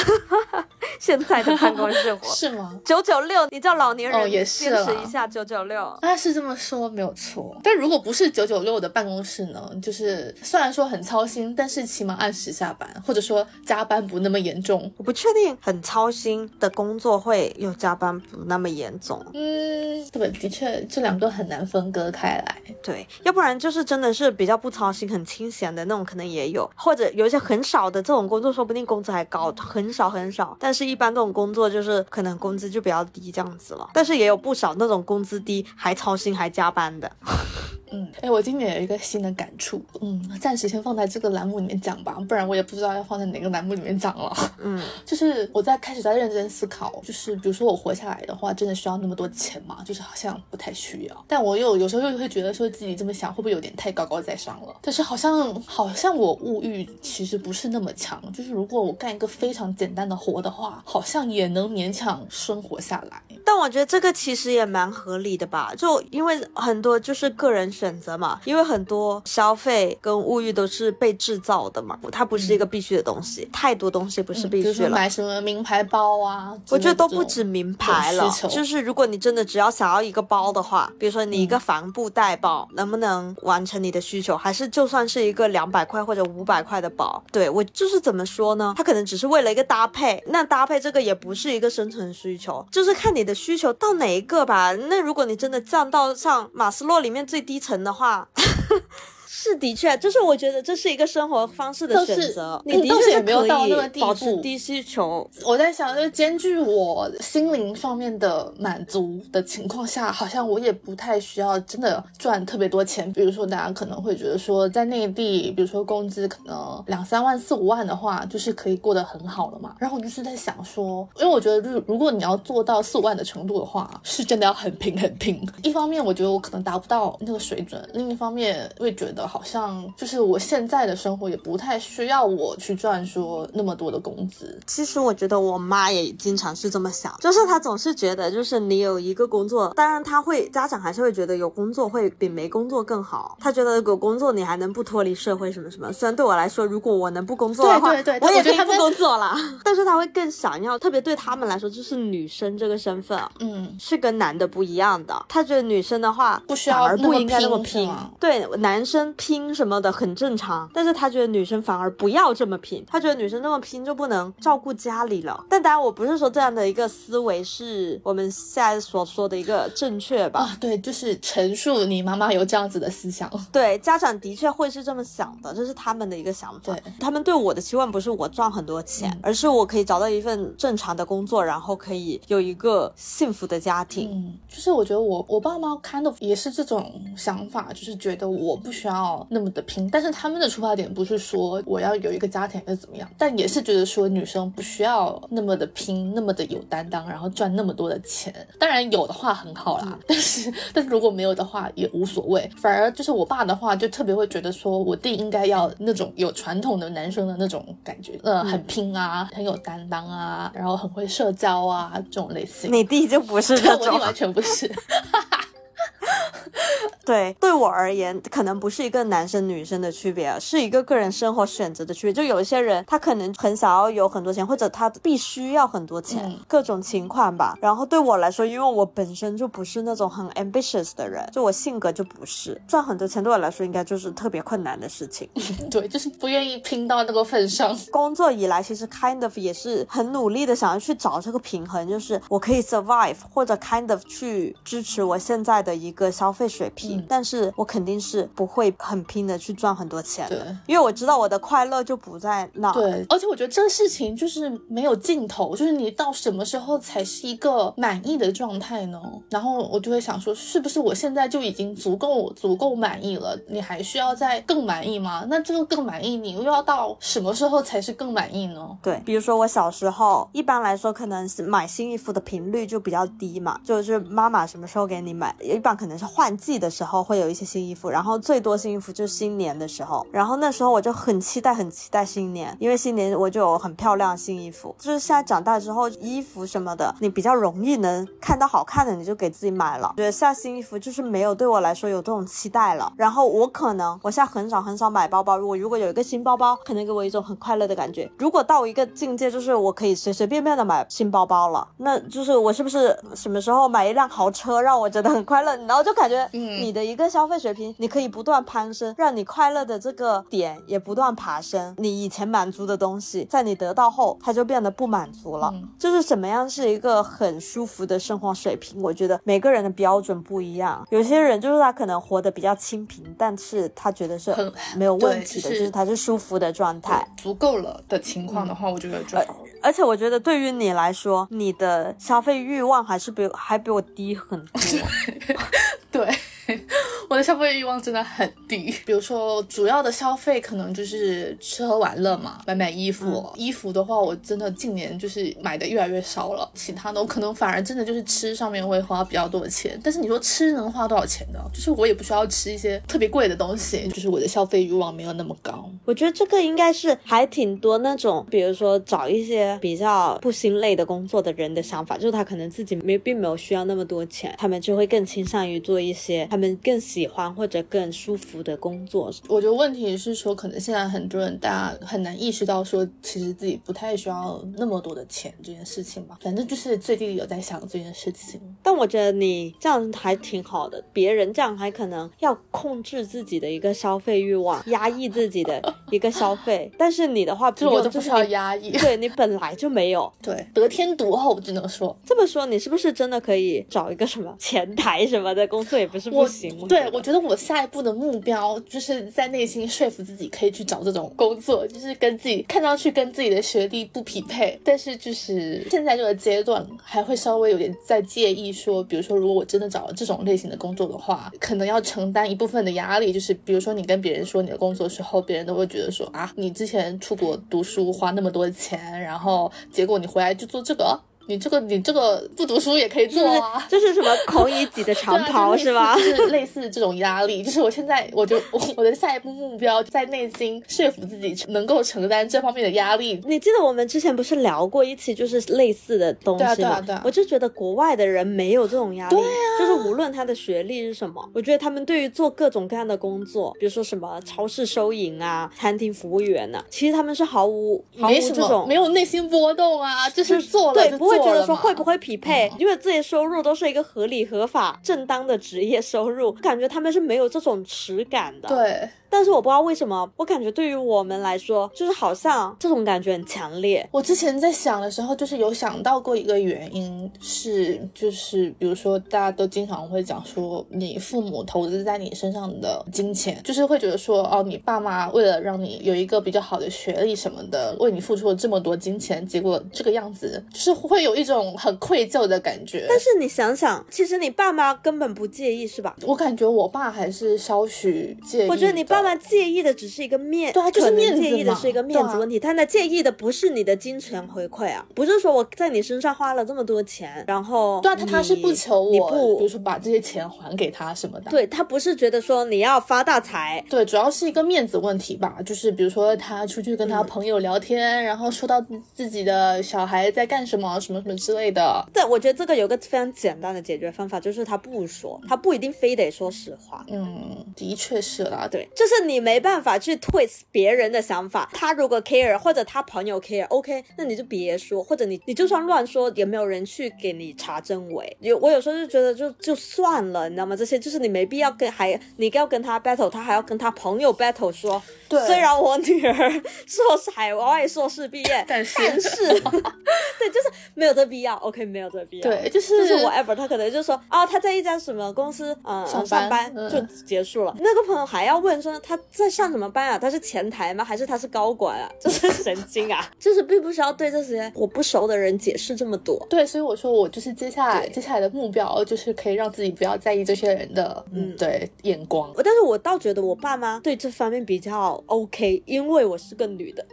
[LAUGHS] 现在的办公室活 [LAUGHS] 是吗？九九六，你叫老年人哦也是坚持一下九九六。那是这么说没有错，但如果不是九九六的办公室呢？就是虽然说很操心，但是起码按时下班，或者说加班不那么严重。我不确定很操心的工作会有加班不那么严重，嗯，对，的确这两个很难分割开来。对，要不然就是真的是比较不操心、很清闲的那种，可能也有，或者有一些很少的这种工作，说不定工资还高，很少很少。但是，一般这种工作就是可能工资就比较低这样子了。但是也有不少那种工资低还操心还加班的。[LAUGHS] 嗯，哎，我今年有一个新的感触，嗯，暂时先放在这个栏目里面讲吧，不然我也不知道要放在哪个栏目里面讲了。嗯，[LAUGHS] 就是我在开始在认真思考，就是比如说我活下来的话，真的需要那么多钱吗？就是好像不太需要。但我又有时候又会觉得说自己这么想会不会有点太高高在上了？但是好像好像我物欲其实不是那么强，就是如果我干一个非常简单的活的话，好像也能勉强生活下来。但我觉得这个其实也蛮合理的吧，就因为很多就是个人选择嘛，因为很多消费跟物欲都是被制造的嘛，它不是一个必须的东西，太多东西不是必须了。买什么名牌包啊，我觉得都不止。名牌了就是如果你真的只要想要一个包的话，比如说你一个帆布袋包，能不能完成你的需求？还是就算是一个两百块或者五百块的包，对我就是怎么说呢？它可能只是为了一个搭配，那搭配这个也不是一个生存需求，就是看你的需求到哪一个吧。那如果你真的降到像马斯洛里面最低层的话。[LAUGHS] 是的确，就是我觉得这是一个生活方式的选择，嗯你的确也没有可到那个地以保持步低需求，我在想，就是兼具我心灵方面的满足的情况下，好像我也不太需要真的赚特别多钱。比如说，大家可能会觉得说，在内地，比如说工资可能两三万、四五万的话，就是可以过得很好了嘛。然后我就是在想说，因为我觉得，如如果你要做到四五万的程度的话，是真的要很拼很拼。一方面，我觉得我可能达不到那个水准；另一方面，会觉得好像就是我现在的生活也不太需要我去赚说那么多的工资。其实我觉得我妈也经常是这么想，就是她总是觉得，就是你有一个工作，当然她会家长还是会觉得有工作会比没工作更好。她觉得有工作你还能不脱离社会什么什么。虽然对我来说，如果我能不工作的话，对对对我也可以不工作啦。但是她会更想要，特别对他们来说，就是女生这个身份啊。嗯，是跟男的不一样的，她觉得女生的话不需要而不应该那么拼对，男生拼什么的很正常，但是他觉得女生反而不要这么拼，他觉得女生这么拼就不能照顾家里了。但当然，我不是说这样的一个思维是我们现在所说的一个正确吧？啊，对，就是陈述你妈妈有这样子的思想。对，家长的确会是这么想的，这是他们的一个想法。对他们对我的期望不是我赚很多钱，而是我可以找到一份正常的工作，然后可以有一个幸福的家庭。嗯，就是我觉得我我爸妈 kind of 也是这种想法，就是觉得我不需要那么的拼，但是他们的出发点不是说我要有一个家庭还是怎么样，但也是觉得说女生不需要那么的拼，那么的有担当，然后赚那么多的钱。当然有的话很好啦，[LAUGHS] 但是但是如果没有的话也无所谓。反而就是我爸的话，就特别会觉得说我弟应该要那种有传统的男生的那种感觉，呃，很拼啊，很有担当啊，然后很会社交啊这种类型。你弟就不是 [LAUGHS] 这种我弟，完全不是。[LAUGHS] 对，对我而言，可能不是一个男生女生的区别，是一个个人生活选择的区别。就有一些人，他可能很想要有很多钱，或者他必须要很多钱，各种情况吧。然后对我来说，因为我本身就不是那种很 ambitious 的人，就我性格就不是赚很多钱对我来说应该就是特别困难的事情。[LAUGHS] 对，就是不愿意拼到那个份上。工作以来，其实 kind of 也是很努力的想要去找这个平衡，就是我可以 survive 或者 kind of 去支持我现在的一个消费水平，但是我肯定是不会很拼的去赚很多钱的，因为我知道我的快乐就不在那。对，而且我觉得这个事情就是没有尽头，就是你到什么时候才是一个满意的状态呢？然后我就会想说，是不是我现在就已经足够足够满意了？你还需要再更满意吗？那这个更满意，你又要到什么时候才是更满意呢？对，比如说我小时候，一般来说可能是买新衣服的频率就比较低嘛，就是妈妈什么时候给你买，一般可能是换季的时候会有一些新衣服，然后最多新衣服就是新年的时候，然后那时候我就很期待，很期待新年，因为新年我就有很漂亮的新衣服。就是现在长大之后，衣服什么的，你比较容易能看到好看的，你就给自己买了。觉得现在新衣服就是没有对我来说有这种期待了。然后我可能我现在很少很少买包包，如果如果有一个新包包，可能给我一种很快乐的感觉。如果到一个境界，就是我可以随随便便的买新包包了，那就是我是不是什么时候买一辆豪车让我觉得很快乐？然后就感觉你的一个消费水平，你可以不断攀升，让你快乐的这个点也不断爬升。你以前满足的东西，在你得到后，它就变得不满足了。就是什么样是一个很舒服的生活水平？我觉得每个人的标准不一样。有些人就是他可能活得比较清贫，但是他觉得是没有问题的，就是他是舒服的状态，足够了的情况的话，我觉得就好。而且我觉得对于你来说，你的消费欲望还是比还比我低很多。[LAUGHS] 对。[LAUGHS] 我的消费欲望真的很低，比如说主要的消费可能就是吃喝玩乐嘛，买买衣服。衣服的话，我真的近年就是买的越来越少了。其他的我可能反而真的就是吃上面会花比较多的钱。但是你说吃能花多少钱呢？就是我也不需要吃一些特别贵的东西，就是我的消费欲望没有那么高。我觉得这个应该是还挺多那种，比如说找一些比较不心累的工作的人的想法，就是他可能自己没并没有需要那么多钱，他们就会更倾向于做一些他们更喜。喜欢或者更舒服的工作，我觉得问题是说，可能现在很多人大家很难意识到说，其实自己不太需要那么多的钱这件事情吧。反正就是最近有在想这件事情，但我觉得你这样还挺好的。别人这样还可能要控制自己的一个消费欲望，压抑自己的一个消费，但是你的话，就我就不需要压抑，对你本来就没有，对得天独厚，只能说这么说，你是不是真的可以找一个什么前台什么的工作也不是不行？对。我觉得我下一步的目标就是在内心说服自己可以去找这种工作，就是跟自己看上去跟自己的学历不匹配，但是就是现在这个阶段还会稍微有点在介意说，比如说如果我真的找了这种类型的工作的话，可能要承担一部分的压力，就是比如说你跟别人说你的工作时候，别人都会觉得说啊，你之前出国读书花那么多钱，然后结果你回来就做这个。你这个你这个不读书也可以做啊，[LAUGHS] 这是什么孔乙己的长 [LAUGHS] 袍是吧？就是类似这种压力，就是我现在我就我的下一步目标在内心说服自己能够承担这方面的压力。你记得我们之前不是聊过一期就是类似的东西吗？我就觉得国外的人没有这种压力，对啊，就是无论他的学历是什么，我觉得他们对于做各种各样的工作，比如说什么超市收银啊、餐厅服务员呐，其实他们是毫无毫无这种没有内心波动啊，就是做了对不会。觉得说会不会匹配？因为这些收入都是一个合理、合法、正当的职业收入，感觉他们是没有这种耻感的。对。但是我不知道为什么，我感觉对于我们来说，就是好像这种感觉很强烈。我之前在想的时候，就是有想到过一个原因，是就是比如说大家都经常会讲说，你父母投资在你身上的金钱，就是会觉得说，哦，你爸妈为了让你有一个比较好的学历什么的，为你付出了这么多金钱，结果这个样子，就是会有一种很愧疚的感觉。但是你想想，其实你爸妈根本不介意，是吧？我感觉我爸还是稍许介意。我觉得你爸。爸妈介意的只是一个面，对啊就是面子介意的是一个面子问题，但他那介意的不是你的金钱回馈啊，不是说我在你身上花了这么多钱，然后对啊，他他是不求我，你不比如说把这些钱还给他什么的。对他不是觉得说你要发大财，对，主要是一个面子问题吧，就是比如说他出去跟他朋友聊天，然后说到自己的小孩在干什么，什么什么之类的。对，我觉得这个有个非常简单的解决方法，就是他不说，他不一定非得说实话。嗯，的确是啦，对，对，就是你没办法去 twist 别人的想法。他如果 care 或者他朋友 care，OK，、那你就别说，或者你你就算乱说，也没有人去给你查真伪。有我有时候就觉得就就算了，你知道吗？这些就是你没必要跟还你要跟他 battle，他还要跟他朋友 battle 说，对虽然我女儿硕士海外硕士毕业，但是但是 [LAUGHS] 对，就是没有这必要，OK，没有这必要。对，就是就是 whatever，他可能就说啊，他在一家什么公司，嗯、呃，上上班嗯就结束了。那个朋友还要问说他在上什么班啊？他是前台吗？还是他是高管啊？[LAUGHS] 就是神经啊！就是并不需要对这些我不熟的人解释这么多。对，所以我说我就是接下来接下来的目标就是可以让自己不要在意这些人的嗯对眼光。但是我倒觉得我爸妈对这方面比较 OK，因为我是个女的，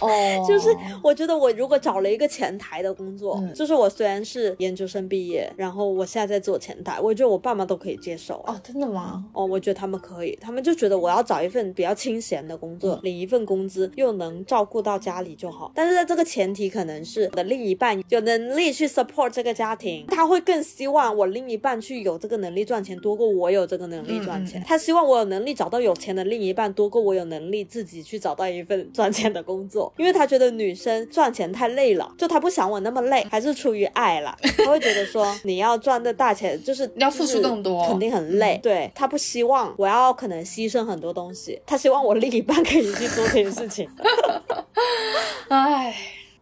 哦，[LAUGHS] 就是我觉得我如果找了一个前台的工作，嗯就是我虽然是研究生毕业，然后我现在在做前台，我觉得我爸妈都可以接受啊。哦，真的吗？哦，我觉得他们可以，他们就觉得我要找一份比较清闲的工作，领一份工资，又能照顾到家里就好。但是在这个前提，可能是我的另一半有能力去 support 这个家庭，他会更希望我另一半去有这个能力赚钱，多过我有这个能力赚钱。他希望我有能力找到有钱的另一半，多过我有能力自己去找到一份赚钱的工作，因为他觉得女生赚钱太累了，就他不想我那么累，还是出于爱了。[LAUGHS] 他会觉得说你要赚的大钱，就是你要付出更多肯定很累。对他不希望我要可能牺牲很多东西，他希望我另一半可以去做这件事情。[LAUGHS] 唉，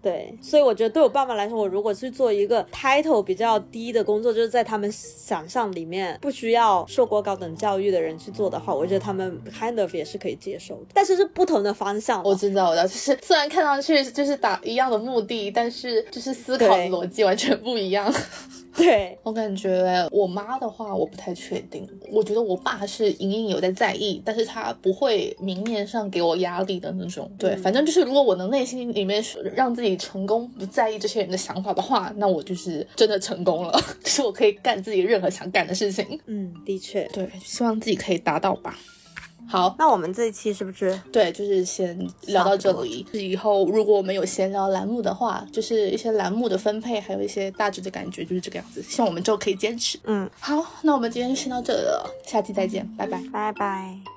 对，所以我觉得对我爸妈来说，我如果去做一个 title 比较低的工作，就是在他们想象里面不需要受过高等教育的人去做的话，我觉得他们 kind of 也是可以接受的。但是是不同的方向。我知道，我知道，就是虽然看上去就是打一样的目的，但是就是思考的逻辑完全不一样。对，我感觉我妈的话，我不太确定。我觉得我爸是隐隐有在在意，但是他不会明面上给我压力的那种。对，反正就是如果我能内心里面让自己成功，不在意这些人的想法的话，那我就是真的成功了，[LAUGHS] 就是我可以干自己任何想干的事情。嗯，的确。对，希望自己可以达到吧。好，那我们这一期是不是？对，就是先聊到这里。就是以后如果我们有闲聊栏目的话，就是一些栏目的分配，还有一些大致的感觉，就是这个样子。希望我们之后可以坚持。嗯，好，那我们今天就先到这里了，下期再见，拜拜。拜拜。